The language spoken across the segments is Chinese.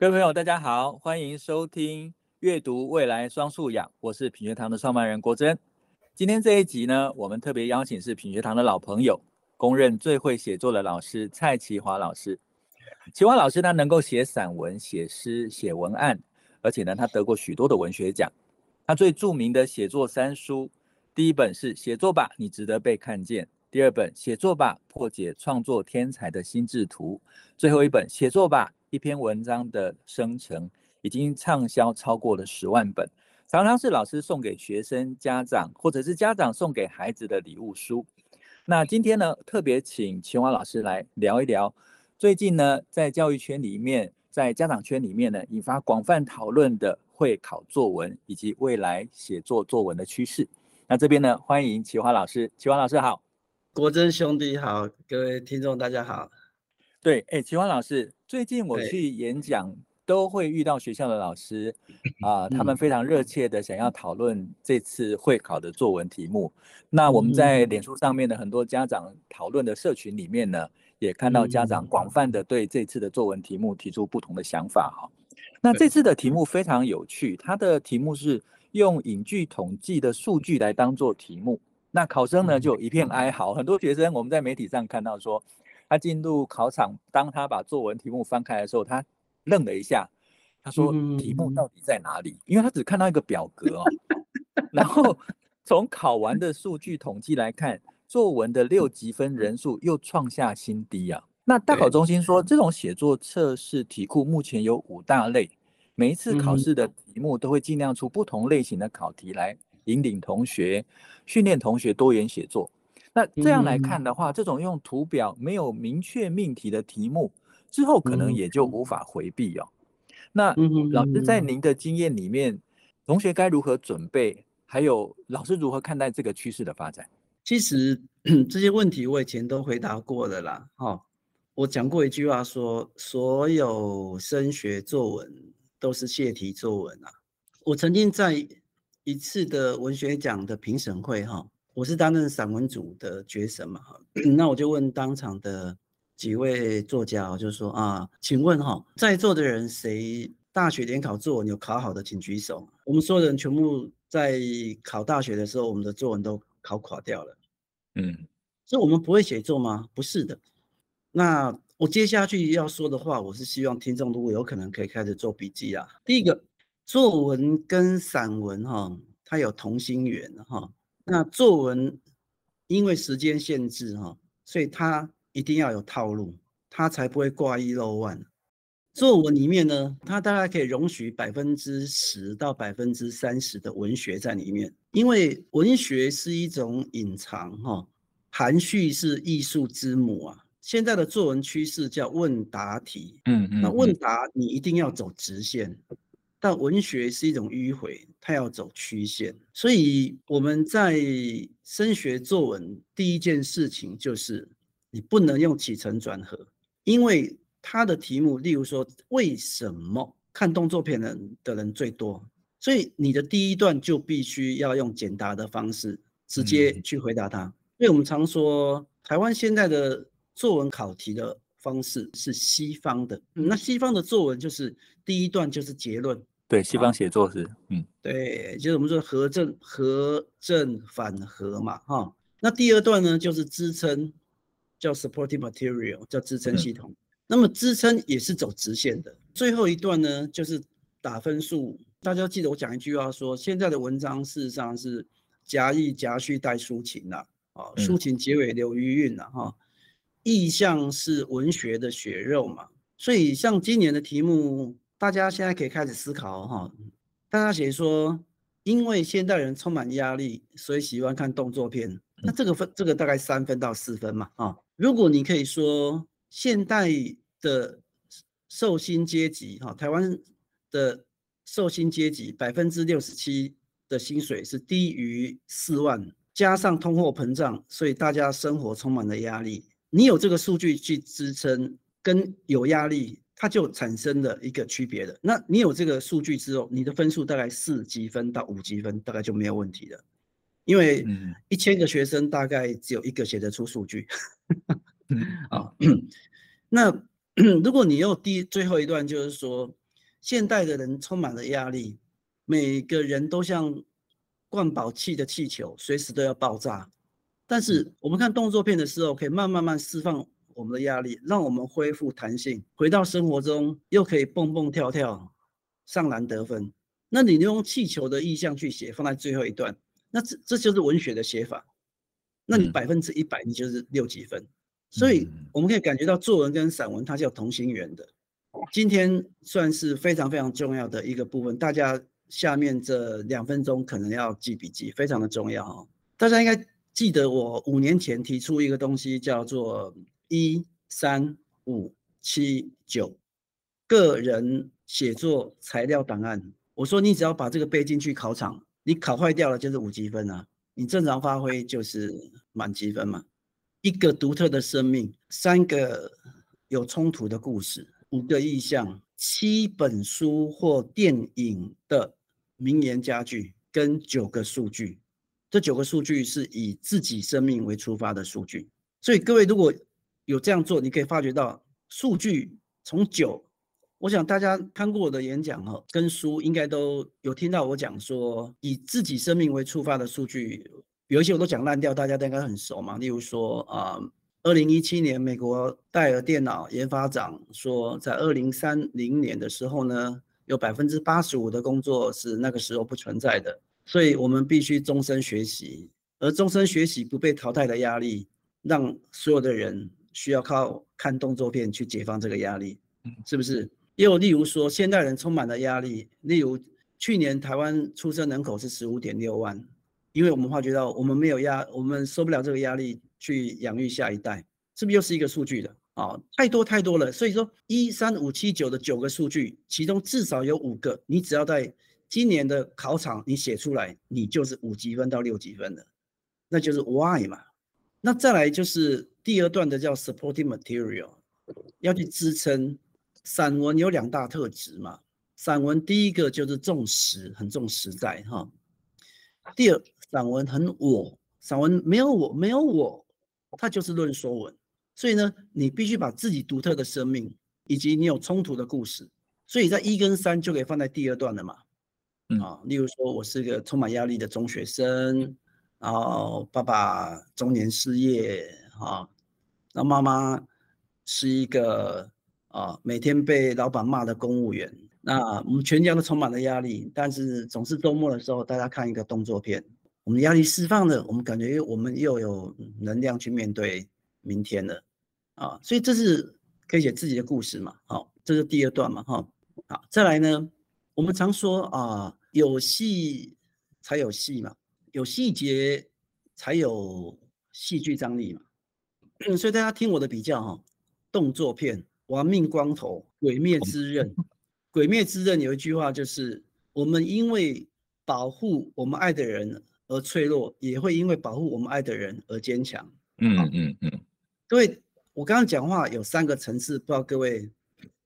各位朋友，大家好，欢迎收听阅读未来双素养，我是品学堂的创办人国珍。今天这一集呢，我们特别邀请是品学堂的老朋友，公认最会写作的老师蔡淇华老师。淇华老师他能够写散文、写诗、写文案，而且呢，他得过许多的文学奖。他最著名的写作三书，第一本是《写作吧，你值得被看见》；第二本《写作吧，破解创作天才的心智图》；最后一本《写作吧》。一篇文章的生成已经畅销超过了十万本，常常是老师送给学生、家长，或者是家长送给孩子的礼物书。那今天呢，特别请淇华老师来聊一聊，最近呢，在教育圈里面，在家长圈里面呢，引发广泛讨论的会考作文以及未来写作作文的趋势。那这边呢，欢迎齐华老师，齐华老师好，国珍兄弟好，各位听众大家好。对，哎，淇华老师，最近我去演讲，都会遇到学校的老师，啊、呃，他们非常热切的想要讨论这次会考的作文题目。那我们在脸书上面的很多家长讨论的社群里面呢，也看到家长广泛的对这次的作文题目提出不同的想法哈。那这次的题目非常有趣，它的题目是用影剧统计的数据来当做题目，那考生呢就一片哀嚎，很多学生我们在媒体上看到说。他进入考场，当他把作文题目翻开的时候，他愣了一下。他说：“题目到底在哪里？”因为他只看到一个表格哦。然后 从考完的数据统计来看，作文的六级分人数又创下新低啊。那大考中心说，这种写作测试题库目前有五大类，每一次考试的题目都会尽量出不同类型的考题来引领同学、训练同学多元写作。那这样来看的话，这种用图表没有明确命题的题目，之后可能也就无法回避哦。那老师在您的经验里面，同学该如何准备？还有老师如何看待这个趋势的发展？其实 这些问题我以前都回答过的啦。哈，我讲过一句话说，所有升学作文都是泄题作文啊。我曾经在一次的文学奖的评审会哈。我是担任散文组的决审嘛，那我就问当场的几位作家，我就说啊，请问哈，在座的人谁大学联考作文有考好的，请举手。我们所有人全部在考大学的时候，我们的作文都考垮掉了。嗯，所以我们不会写作吗？不是的。那我接下去要说的话，我是希望听众如果有可能可以开始做笔记啊。第一个，作文跟散文哈，它有同心圆哈。那作文因为时间限制哈，所以它一定要有套路，它才不会挂一漏万。作文里面呢，它大概可以容许百分之十到百分之三十的文学在里面，因为文学是一种隐藏哈，含蓄是艺术之母啊。现在的作文趋势叫问答题，嗯嗯，那问答你一定要走直线。但文学是一种迂回，它要走曲线，所以我们在升学作文第一件事情就是你不能用起承转合，因为它的题目，例如说为什么看动作片的人的人最多，所以你的第一段就必须要用简答的方式直接去回答它。因为我们常说台湾现在的作文考题的方式是西方的，那西方的作文就是第一段就是结论。对，西方写作是，嗯，对，就是我们说合正、合正反合嘛，哈。那第二段呢，就是支撑，叫 supporting material，叫支撑系统。嗯、那么支撑也是走直线的。最后一段呢，就是打分数。大家记得我讲一句话说，现在的文章事实上是夹议夹叙带抒情啦，啊，抒情结尾留余韵啦，哈。意象是文学的血肉嘛，所以像今年的题目。大家现在可以开始思考哈，大家写说，因为现代人充满压力，所以喜欢看动作片。那这个分，这个大概三分到四分嘛啊。如果你可以说，现代的受薪阶级哈，台湾的受薪阶级百分之六十七的薪水是低于四万，加上通货膨胀，所以大家生活充满了压力。你有这个数据去支撑，跟有压力。它就产生了一个区别的。那你有这个数据之后，你的分数大概四级分到五级分，大概就没有问题了。因为一千个学生大概只有一个写得出数据。啊，那 如果你又第最后一段，就是说现代的人充满了压力，每个人都像灌饱气的气球，随时都要爆炸。但是我们看动作片的时候，可以慢慢慢释放我们的压力，让我们恢复弹性，回到生活中又可以蹦蹦跳跳，上篮得分。那你用气球的意象去写，放在最后一段，那这这就是文学的写法。那你百分之一百，你就是六几分。所以我们可以感觉到作文跟散文它是有同心圆的。今天算是非常非常重要的一个部分，大家下面这两分钟可能要记笔记，非常的重要哦。大家应该记得我五年前提出一个东西，叫做一三五七九个人写作材料档案。我说，你只要把这个背进去考场，你考坏掉了就是五积分啊，你正常发挥就是满积分嘛。一个独特的生命，三个有冲突的故事，五个意象，七本书或电影的名言佳句，跟九个数据。这九个数据是以自己生命为出发的数据。所以各位如果有这样做，你可以发觉到数据从九。我想大家看过我的演讲哈，跟书应该都有听到我讲说，以自己生命为出发的数据，有一些我都讲烂掉，大家都应该很熟嘛。例如说啊，二零一七年美国戴尔电脑研发长说，在二零三零年的时候呢，有百分之八十五的工作是那个时候不存在的，所以我们必须终身学习，而终身学习不被淘汰的压力，让所有的人需要靠看动作片去解放这个压力，是不是？又例如说，现代人充满了压力。例如，去年台湾出生人口是十五点六万，因为我们发觉到我们没有压，我们受不了这个压力去养育下一代，是不是又是一个数据的啊？太多太多了。所以说，一三五七九的九个数据，其中至少有五个，你只要在今年的考场你写出来，你就是五级分到六级分的，那就是 why 嘛。那再来就是第二段的叫 supporting material，要去支撑。散文有两大特质嘛，散文第一个就是重实，很重实在哈。第二，散文很我，散文没有我，没有我，它就是论说文。所以呢，你必须把自己独特的生命，以及你有冲突的故事，所以在一跟三就可以放在第二段了嘛。啊，例如说我是个充满压力的中学生，然后爸爸中年失业啊，那妈妈是一个。啊，每天被老板骂的公务员，那我们全家都充满了压力。但是总是周末的时候，大家看一个动作片，我们压力释放了，我们感觉我们又有能量去面对明天了。啊，所以这是可以写自己的故事嘛？好，这是第二段嘛？哈，好，再来呢，我们常说啊，有戏才有戏嘛，有细节才有戏剧张力嘛。所以大家听我的比较哈，动作片。亡命光头，鬼灭之刃。鬼灭之刃有一句话，就是我们因为保护我们爱的人而脆弱，也会因为保护我们爱的人而坚强。嗯嗯嗯。各位，我刚刚讲话有三个层次，不知道各位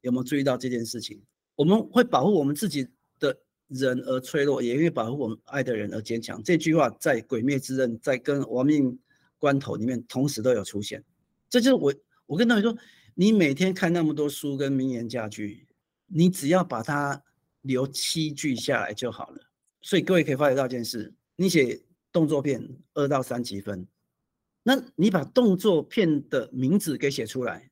有没有注意到这件事情？我们会保护我们自己的人而脆弱，也因为保护我们爱的人而坚强。这句话在鬼灭之刃，在跟亡命关头里面同时都有出现。这就是我，我跟他们说。你每天看那么多书跟名言佳句，你只要把它留七句下来就好了。所以各位可以发觉到一件事：你写动作片二到三级分，那你把动作片的名字给写出来，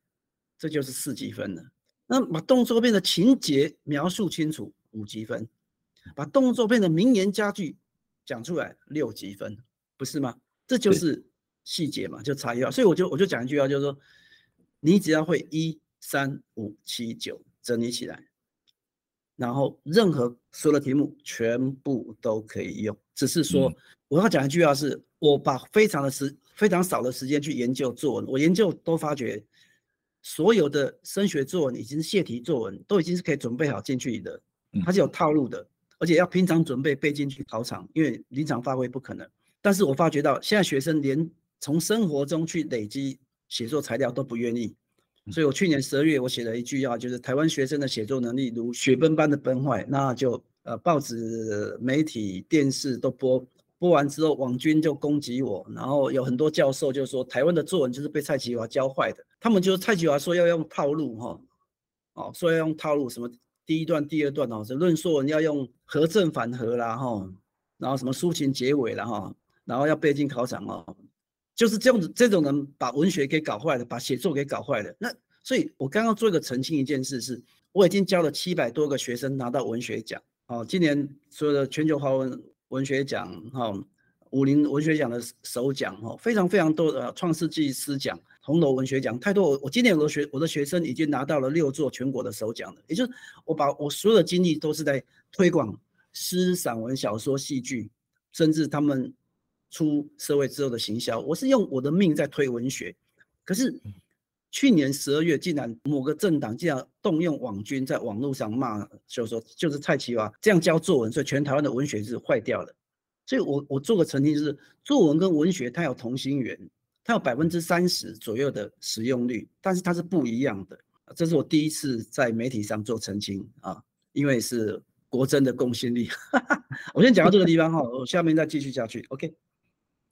这就是四级分了。那把动作片的情节描述清楚，五级分；把动作片的名言佳句讲出来，六级分，不是吗？这就是细节嘛，就差异化。所以我就我就讲一句话，就是说。你只要会一三五七九整理起来，然后任何所有的题目全部都可以用。只是说我要讲一句话是，我把非常的时非常少的时间去研究作文，我研究都发觉，所有的升学作文已经是泄题作文，都已经是可以准备好进去的，它是有套路的，而且要平常准备背进去考场，因为临场发挥不可能。但是我发觉到现在学生连从生活中去累积。写作材料都不愿意，所以我去年十二月我写了一句话，就是台湾学生的写作能力如雪崩般的崩坏，那就呃报纸、媒体、电视都播，播完之后网军就攻击我，然后有很多教授就说台湾的作文就是被蔡其华教坏的，他们就蔡其华说要用套路哈，哦说要用套路什么第一段、第二段哦，是论说文要用合正反合啦哈，然后什么抒情结尾了哈，然后要背进考场哦，就是这样子，这种人把文学给搞坏了，把写作给搞坏了。那所以我刚刚做一个澄清一件事是，我已经教了七百多个学生拿到文学奖哦，今年所有的全球华文文学奖哈，武林文学奖的首奖哈，非常非常多的创世纪诗奖。红楼文学奖太多，我我今年我的学我的学生已经拿到了六座全国的首奖了。也就是我把我所有的精力都是在推广诗、散文、小说、戏剧，甚至他们出社会之后的行销，我是用我的命在推文学。可是去年十二月，竟然某个政党竟然动用网军在网络上骂，就说就是蔡奇华这样教作文，所以全台湾的文学是坏掉了。所以我我做个澄清，就是作文跟文学它有同心圆。它有百分之三十左右的使用率，但是它是不一样的。这是我第一次在媒体上做澄清啊，因为是国珍的公信力。我先讲到这个地方哈，我下面再继续下去。OK，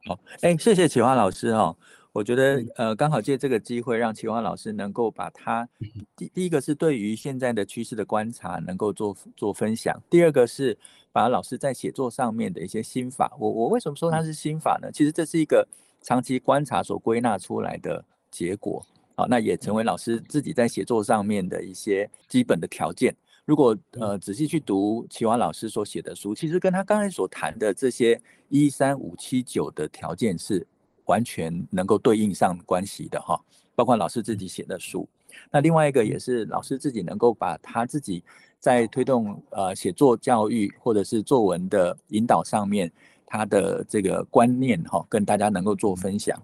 好，哎，谢谢启华老师哦。我觉得呃，刚好借这个机会，让启华老师能够把他第第一个是对于现在的趋势的观察，能够做做分享；第二个是把老师在写作上面的一些心法。我我为什么说它是心法呢？其实这是一个。长期观察所归纳出来的结果，好，那也成为老师自己在写作上面的一些基本的条件。如果呃仔细去读齐华老师所写的书，其实跟他刚才所谈的这些一三五七九的条件是完全能够对应上关系的哈。包括老师自己写的书，那另外一个也是老师自己能够把他自己在推动呃写作教育或者是作文的引导上面。他的这个观念哈，跟大家能够做分享。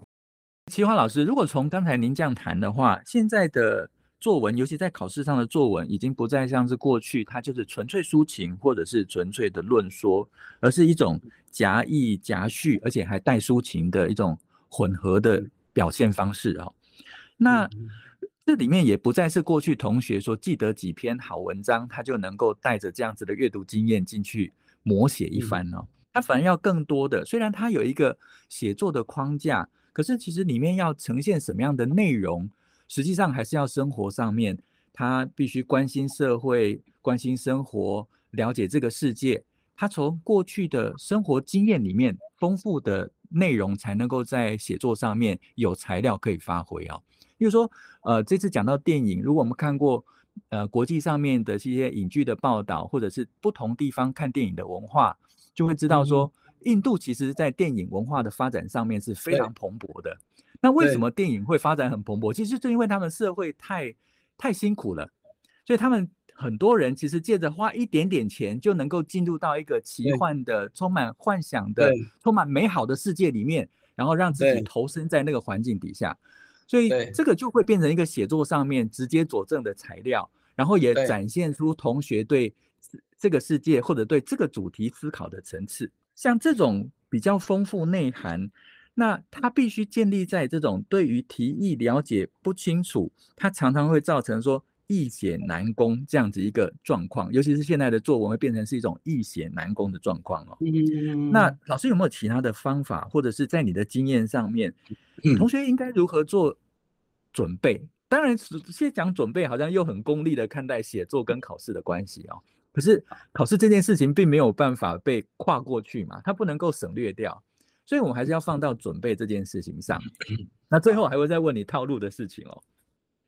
齐华老师，如果从刚才您这样谈的话，现在的作文，尤其在考试上的作文，已经不再像是过去，它就是纯粹抒情或者是纯粹的论说，而是一种夹议夹叙，而且还带抒情的一种混合的表现方式啊。那这里面也不再是过去同学说记得几篇好文章，他就能够带着这样子的阅读经验进去摹写一番哦。他反而要更多的，虽然他有一个写作的框架，可是其实里面要呈现什么样的内容，实际上还是要生活上面，他必须关心社会、关心生活、了解这个世界。他从过去的生活经验里面丰富的内容，才能够在写作上面有材料可以发挥啊。比如说，呃，这次讲到电影，如果我们看过呃国际上面的这些影剧的报道，或者是不同地方看电影的文化。就会知道说，印度其实在电影文化的发展上面是非常蓬勃的。那为什么电影会发展很蓬勃？其实就因为他们社会太太辛苦了，所以他们很多人其实借着花一点点钱就能够进入到一个奇幻的、充满幻想的、充满美好的世界里面，然后让自己投身在那个环境底下。所以这个就会变成一个写作上面直接佐证的材料，然后也展现出同学对。这个世界或者对这个主题思考的层次，像这种比较丰富内涵，那它必须建立在这种对于题意了解不清楚，它常常会造成说易写难攻这样子一个状况，尤其是现在的作文会变成是一种易写难攻的状况哦。那老师有没有其他的方法，或者是在你的经验上面，同学应该如何做准备？当然，先讲准备，好像又很功利的看待写作跟考试的关系哦。可是考试这件事情并没有办法被跨过去嘛，它不能够省略掉，所以我们还是要放到准备这件事情上。那最后还会再问你套路的事情哦。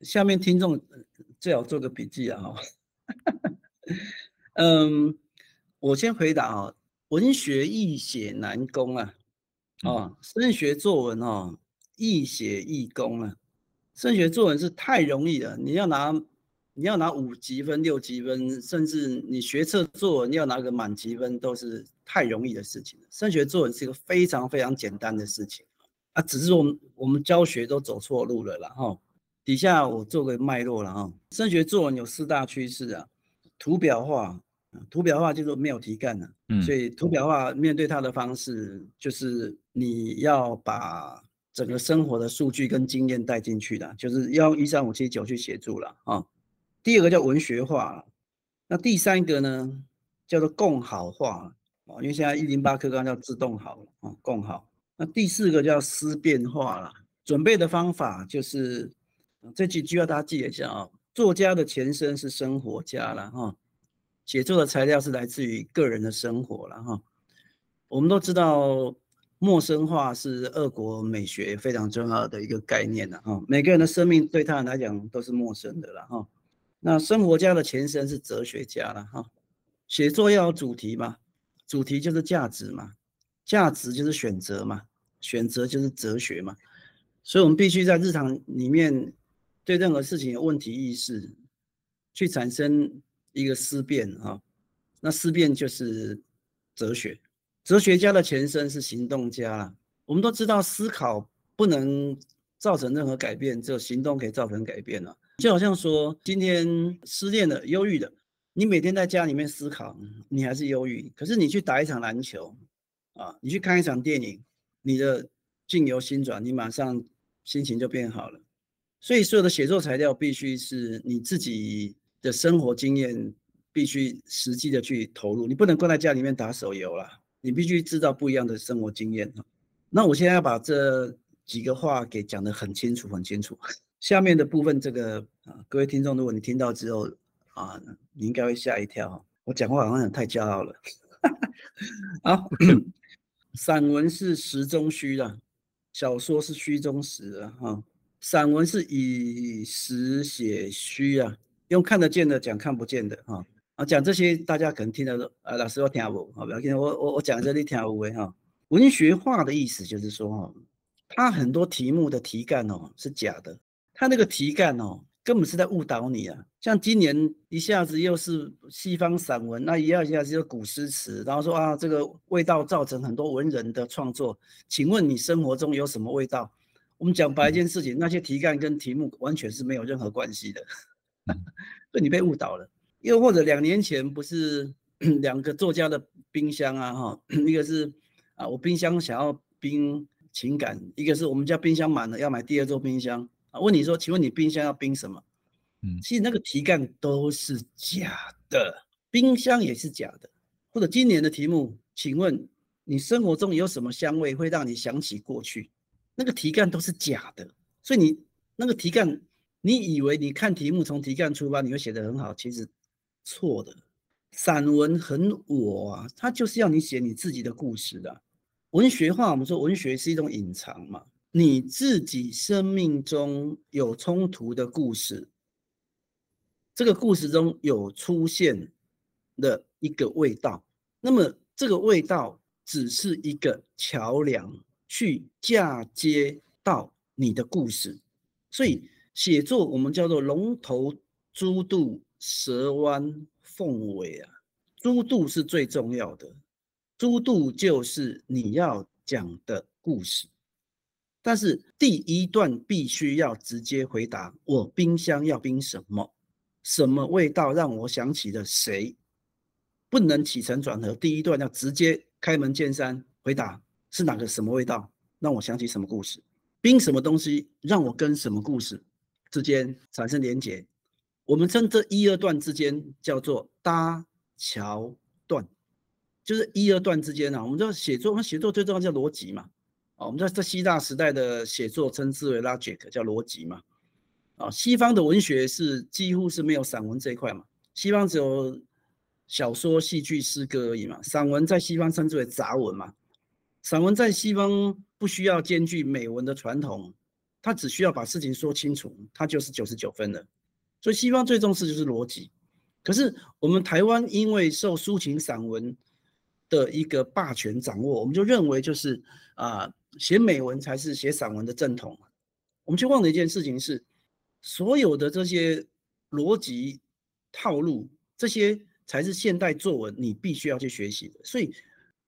下面听众最好做个笔记啊。嗯，我先回答啊，文学易写难攻啊，哦，升学作文哦，易写易攻啊，升学作文是太容易了，你要拿。你要拿五级分、六级分，甚至你学测作文要拿个满级分，都是太容易的事情了。升学作文是一个非常非常简单的事情啊，只是我们我们教学都走错路了啦哈。底下我做个脉络了哈。升学作文有四大趋势啊，图表化，图表化就是没有题干了，嗯，所以图表化面对它的方式就是你要把整个生活的数据跟经验带进去的，就是要一三五七九去协助了啊。第二个叫文学化，那第三个呢叫做共好化啊，因为现在一零八课纲叫自动好啊，共好。那第四个叫思辨化了。准备的方法就是这几句要大家记一下啊，作家的前身是生活家了哈，写作的材料是来自于个人的生活了哈。我们都知道，陌生化是俄国美学非常重要的一个概念了哈。每个人的生命对他来讲都是陌生的了哈。那生活家的前身是哲学家了哈。写作要有主题嘛，主题就是价值嘛，价值就是选择嘛，选择就是哲学嘛。所以，我们必须在日常里面对任何事情有问题意识，去产生一个思辨啊。那思辨就是哲学。哲学家的前身是行动家啦。我们都知道，思考不能造成任何改变，只有行动可以造成改变了。就好像说，今天失恋了、忧郁的，你每天在家里面思考，你还是忧郁。可是你去打一场篮球啊，你去看一场电影，你的境由心转，你马上。心情就变好了，所以所有的写作材料必须是你自己的生活经验，必须实际的去投入。你不能关在家里面打手游了，你必须知道不一样的生活经验。那我现在要把这几个话给讲得很清楚，很清楚。下面的部分，这个啊，各位听众，如果你听到之后啊，你应该会吓一跳。我讲话好像太骄傲了。好，散文是实中虚的。小说是虚中实啊，哈，散文是以实写虚啊，用看得见的讲看不见的，哈，啊，讲这些大家可能听得懂，啊，老师我听不，好，不要紧，我我我讲这里听不会哈。文学化的意思就是说，哈，它很多题目的题干哦是假的，它那个题干哦。根本是在误导你啊！像今年一下子又是西方散文，那一下一下子又古诗词，然后说啊，这个味道造成很多文人的创作。请问你生活中有什么味道？我们讲白一件事情，那些题干跟题目完全是没有任何关系的，所以你被误导了。又或者两年前不是 两个作家的冰箱啊，哈，一个是啊，我冰箱想要冰情感，一个是我们家冰箱满了要买第二座冰箱。啊，问你说，请问你冰箱要冰什么？嗯，其实那个题干都是假的，冰箱也是假的。或者今年的题目，请问你生活中有什么香味会让你想起过去？那个题干都是假的。所以你那个题干，你以为你看题目从题干出发，你会写得很好，其实错的。散文很我啊，它就是要你写你自己的故事的。文学化，我们说文学是一种隐藏嘛。你自己生命中有冲突的故事，这个故事中有出现的一个味道，那么这个味道只是一个桥梁，去嫁接到你的故事。所以写作我们叫做龙头猪肚蛇弯凤尾啊，猪肚是最重要的，猪肚就是你要讲的故事。但是第一段必须要直接回答：我冰箱要冰什么？什么味道让我想起了谁？不能起承转合，第一段要直接开门见山回答：是哪个什么味道让我想起什么故事？冰什么东西让我跟什么故事之间产生连结？我们称这一二段之间叫做搭桥段，就是一二段之间啊。我们知道写作，我们写作最重要叫逻辑嘛。啊，我们在在希腊时代的写作称之为 logic，叫逻辑嘛。啊，西方的文学是几乎是没有散文这一块嘛，西方只有小说、戏剧、诗歌而已嘛。散文在西方称之为杂文嘛。散文在西方不需要兼具美文的传统，它只需要把事情说清楚，它就是九十九分的。所以西方最重视就是逻辑。可是我们台湾因为受抒情散文的一个霸权掌握，我们就认为就是啊。写美文才是写散文的正统，我们却忘了一件事情是，所有的这些逻辑套路，这些才是现代作文你必须要去学习的。所以，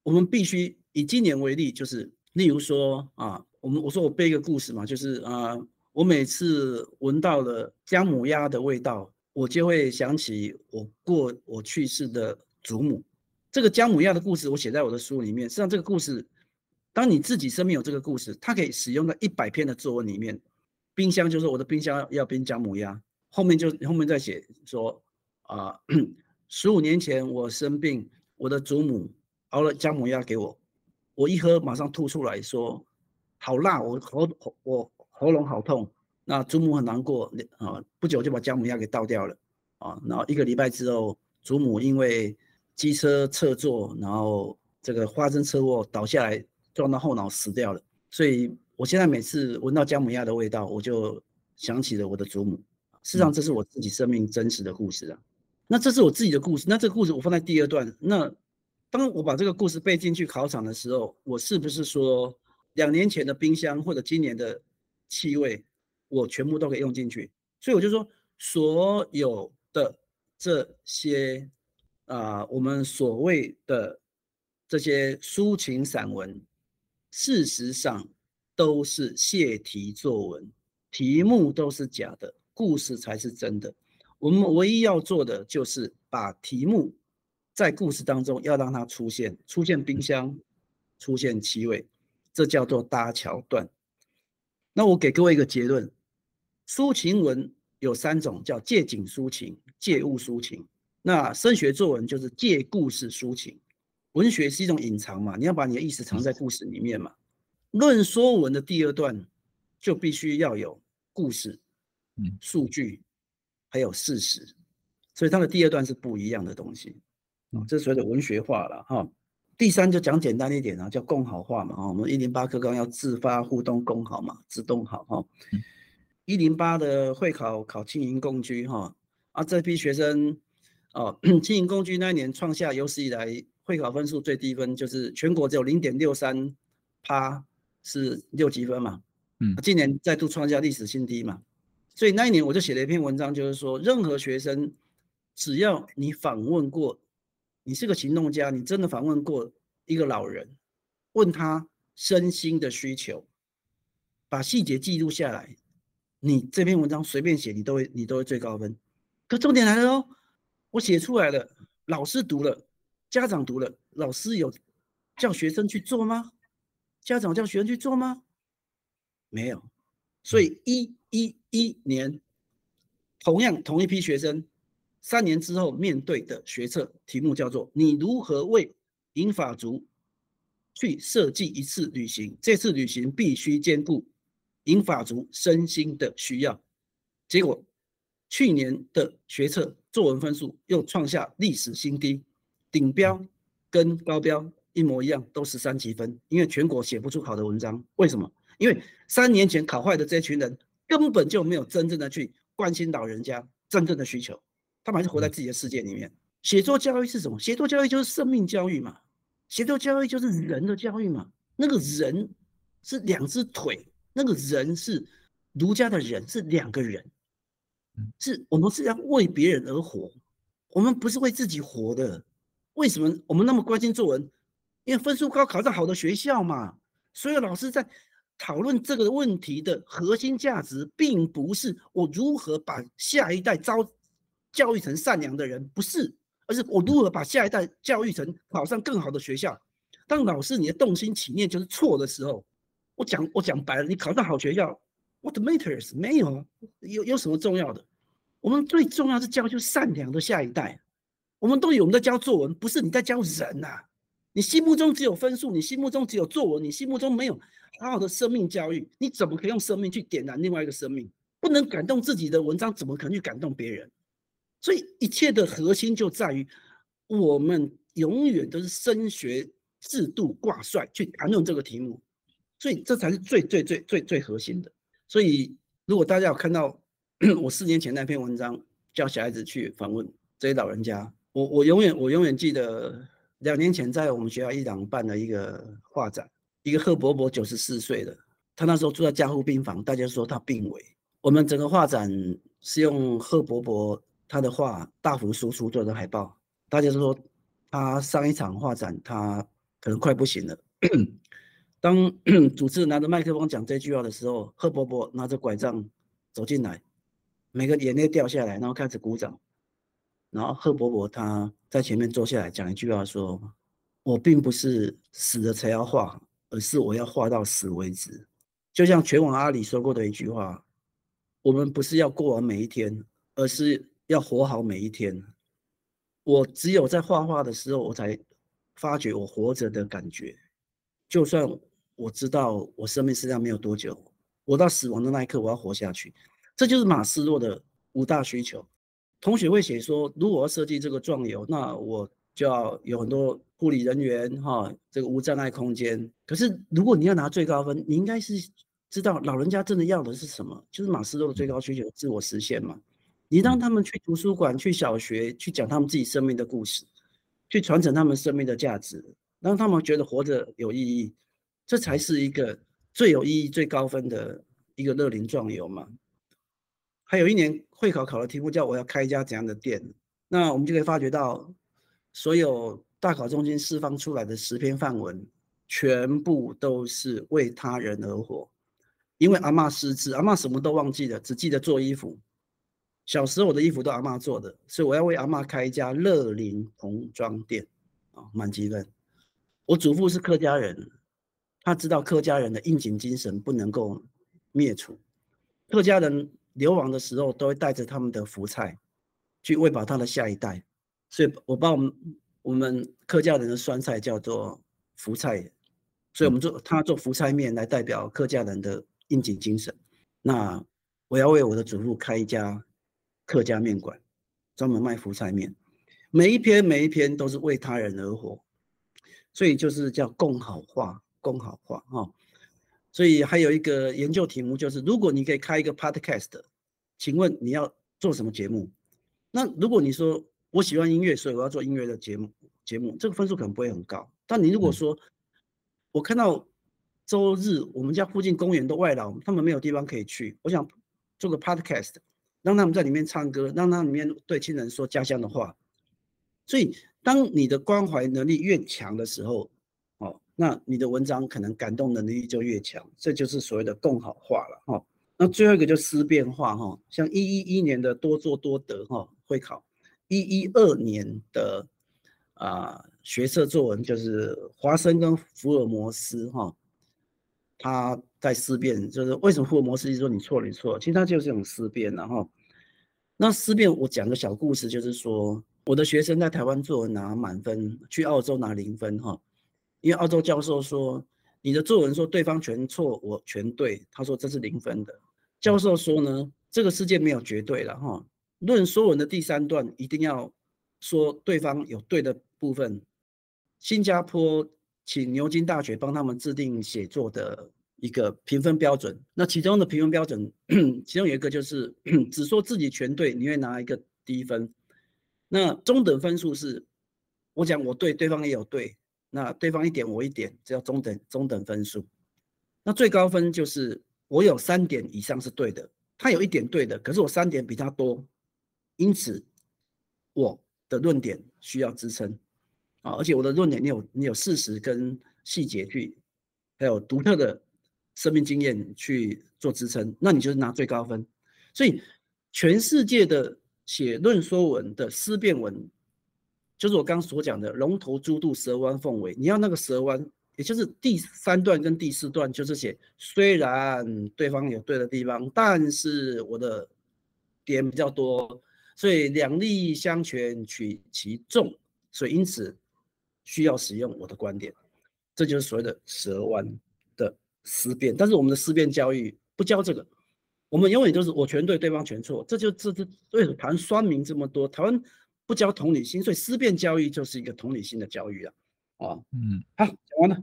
我们必须以今年为例，就是例如说啊，我们我说我背一个故事嘛，就是啊，我每次闻到了姜母鸭的味道，我就会想起我过我去世的祖母。这个姜母鸭的故事，我写在我的书里面。实际上，这个故事。当你自己身边有这个故事，它可以使用在一百篇的作文里面。冰箱就是我的冰箱要冰姜母鸭，后面就后面再写说啊，十五年前我生病，我的祖母熬了姜母鸭给我，我一喝马上吐出来说好辣，我喉我喉咙好痛，那祖母很难过啊，不久就把姜母鸭给倒掉了啊，然后一个礼拜之后，祖母因为机车侧坐，然后这个发生车祸倒下来撞到后脑死掉了。所以我现在每次闻到姜母鸭的味道，我就想起了我的祖母。事实上，这是我自己生命真实的故事啊。那这是我自己的故事。那这个故事我放在第二段。那当我把这个故事背进去考场的时候，我是不是说两年前的冰箱或者今年的气味，我全部都可以用进去？所以我就说，所有的这些啊、呃，我们所谓的这些抒情散文，事实上都是泄题作文，题目都是假的。故事才是真的。我们唯一要做的就是把题目在故事当中要让它出现，出现冰箱，出现气味，这叫做搭桥段。那我给各位一个结论：抒情文有三种，叫借景抒情、借物抒情。那升学作文就是借故事抒情。文学是一种隐藏嘛，你要把你的意思藏在故事里面嘛。论说文的第二段就必须要有故事。数据还有事实，所以它的第二段是不一样的东西，哦这是所谓的文学化了哈。第三就讲简单一点啊，叫共好化嘛哈。我们一零八课纲要自发互动共好嘛，自动好哈。一零八的会考考经营共居哈啊，这批学生哦，经营共居那一年创下有史以来会考分数最低分，就是全国只有零点六三趴是六级分嘛，嗯，今年再度创下历史新低嘛。所以那一年我就写了一篇文章，就是说，任何学生，只要你访问过，你是个行动家，你真的访问过一个老人，问他身心的需求，把细节记录下来，你这篇文章随便写，你都会你都会最高分。可重点来了哦，我写出来了，老师读了，家长读了，老师有叫学生去做吗？家长叫学生去做吗？没有。所以一一一年，同样同一批学生，三年之后面对的学测题目叫做“你如何为银法族去设计一次旅行？这次旅行必须兼顾银法族身心的需要。”结果去年的学测作文分数又创下历史新低，顶标跟高标一模一样，都是三级分，因为全国写不出好的文章，为什么？因为三年前考坏的这群人根本就没有真正的去关心老人家真正的需求，他们还是活在自己的世界里面。写作教育是什么？写作教育就是生命教育嘛，写作教育就是人的教育嘛。那个人是两只腿，那个人是儒家的人，是两个人，是我们是要为别人而活，我们不是为自己活的。为什么我们那么关心作文？因为分数高，考上好的学校嘛。所有老师在。讨论这个问题的核心价值，并不是我如何把下一代招教育成善良的人，不是，而是我如何把下一代教育成考上更好的学校。当老师你的动心起念就是错的时候，我讲我讲白了，你考上好学校，what matters？没有，有有什么重要的？我们最重要是教就善良的下一代。我们都有我们在教作文，不是你在教人呐、啊。你心目中只有分数，你心目中只有作文，你心目中没有好好的生命教育，你怎么可以用生命去点燃另外一个生命？不能感动自己的文章，怎么可能去感动别人？所以一切的核心就在于，我们永远都是升学制度挂帅去谈论这个题目，所以这才是最最最最最核心的。所以如果大家有看到 我四年前那篇文章，叫小孩子去访问这些老人家，我我永远我永远记得。两年前，在我们学校一廊办了一个画展，一个贺伯伯九十四岁的，他那时候住在加护病房，大家说他病危。我们整个画展是用贺伯伯他的画大幅输出做的海报，大家都说他上一场画展他可能快不行了。当 主持人拿着麦克风讲这句话的时候，贺伯伯拿着拐杖走进来，每个眼泪掉下来，然后开始鼓掌。然后贺伯伯他在前面坐下来讲一句话说：“我并不是死了才要画，而是我要画到死为止。”就像拳王阿里说过的一句话：“我们不是要过完每一天，而是要活好每一天。”我只有在画画的时候，我才发觉我活着的感觉。就算我知道我生命实际上没有多久，我到死亡的那一刻，我要活下去。这就是马斯洛的五大需求。同学会写说，如果要设计这个壮游，那我就要有很多护理人员哈，这个无障碍空间。可是如果你要拿最高分，你应该是知道老人家真的要的是什么，就是马斯洛的最高需求，自我实现嘛。你让他们去图书馆、去小学，去讲他们自己生命的故事，去传承他们生命的价值，让他们觉得活着有意义，这才是一个最有意义、最高分的一个乐龄壮游嘛。还有一年会考考的题目叫“我要开一家怎样的店”，那我们就可以发觉到，所有大考中心释放出来的十篇范文，全部都是为他人而活。因为阿嬷失智，阿嬷什么都忘记了，只记得做衣服。小时候我的衣服都阿嬷做的，所以我要为阿嬷开一家乐龄童装店啊，满级分。我祖父是客家人，他知道客家人的应景精神不能够灭除。客家人流亡的时候，都会带着他们的福菜去喂饱他的下一代，所以我把我们我们客家人的酸菜叫做福菜，所以我们做他做福菜面来代表客家人的应景精神。那我要为我的祖父开一家。客家面馆，专门卖福菜面，每一篇每一篇都是为他人而活，所以就是叫共好化，共好化哈。所以还有一个研究题目就是，如果你可以开一个 podcast，请问你要做什么节目？那如果你说我喜欢音乐，所以我要做音乐的节目，节目这个分数可能不会很高。但你如果说，我看到周日我们家附近公园都外劳，他们没有地方可以去，我想做个 podcast。让他们在里面唱歌，让他们里面对亲人说家乡的话。所以，当你的关怀能力越强的时候，哦，那你的文章可能感动能力就越强。这就是所谓的共好化了，哈。那最后一个就思辨化，哈，像一一一年的多做多得，哈，会考；一一二年的啊、呃、学测作文就是华生跟福尔摩斯，哈。他在思辨，就是为什么福尔摩斯一直说你错了，你错了，其实他就是这种思辨，然后那思辨，我讲个小故事，就是说我的学生在台湾作文拿满分，去澳洲拿零分哈，因为澳洲教授说你的作文说对方全错，我全对，他说这是零分的。教授说呢，这个世界没有绝对了哈，论说文的第三段一定要说对方有对的部分。新加坡。请牛津大学帮他们制定写作的一个评分标准。那其中的评分标准，其中有一个就是 只说自己全对，你会拿一个低分。那中等分数是，我讲我对，对方也有对，那对方一点我一点，这叫中等中等分数。那最高分就是我有三点以上是对的，他有一点对的，可是我三点比他多，因此我的论点需要支撑。啊，而且我的论点，你有你有事实跟细节去，还有独特的生命经验去做支撑，那你就是拿最高分。所以全世界的写论说文的思辨文，就是我刚刚所讲的龙头猪肚蛇弯凤尾，你要那个蛇弯，也就是第三段跟第四段，就是写虽然对方有对的地方，但是我的点比较多，所以两利相权取其重，所以因此。需要使用我的观点，这就是所谓的蛇弯的思辨。但是我们的思辨教育不教这个，我们永远都是我全对，对方全错。这就这这为什么台湾酸民这么多？台湾不教同理心，所以思辨教育就是一个同理心的教育啊。啊，嗯，好，讲完了。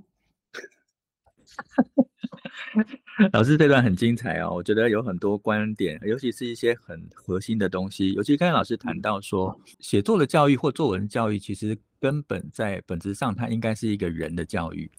老师这段很精彩哦，我觉得有很多观点，尤其是一些很核心的东西。尤其刚才老师谈到说，写作的教育或作文教育，其实根本在本质上，它应该是一个人的教育。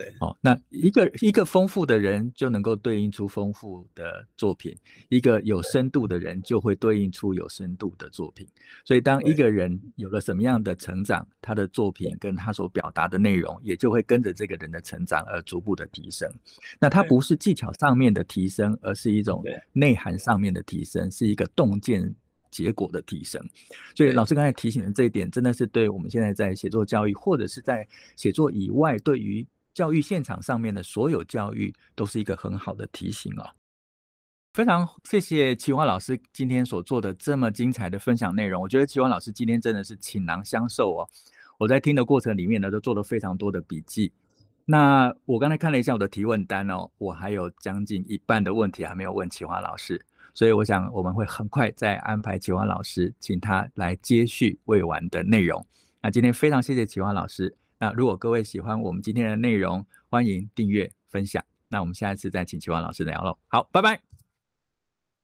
对，哦，那一个一个丰富的人就能够对应出丰富的作品，一个有深度的人就会对应出有深度的作品。所以，当一个人有了什么样的成长，他的作品。跟他所表达的内容，也就会跟着这个人的成长而逐步的提升。那它不是技巧上面的提升，而是一种内涵上面的提升，是一个洞见结果的提升。所以，老师刚才提醒的这一点，真的是对我们现在在写作教育，或者是在写作以外，对于教育现场上面的所有教育都是一个很好的提醒哦。非常谢谢淇华老师今天所做的这么精彩的分享内容，我觉得淇华老师今天真的是倾囊相授哦。我在听的过程里面呢，都做了非常多的笔记。那我刚才看了一下我的提问单哦，我还有将近一半的问题还没有问淇华老师，所以我想我们会很快再安排启华老师，请他来接续未完的内容。那今天非常谢谢启华老师。那如果各位喜欢我们今天的内容，欢迎订阅分享。那我们下一次再请齐王老师聊喽。好，拜拜。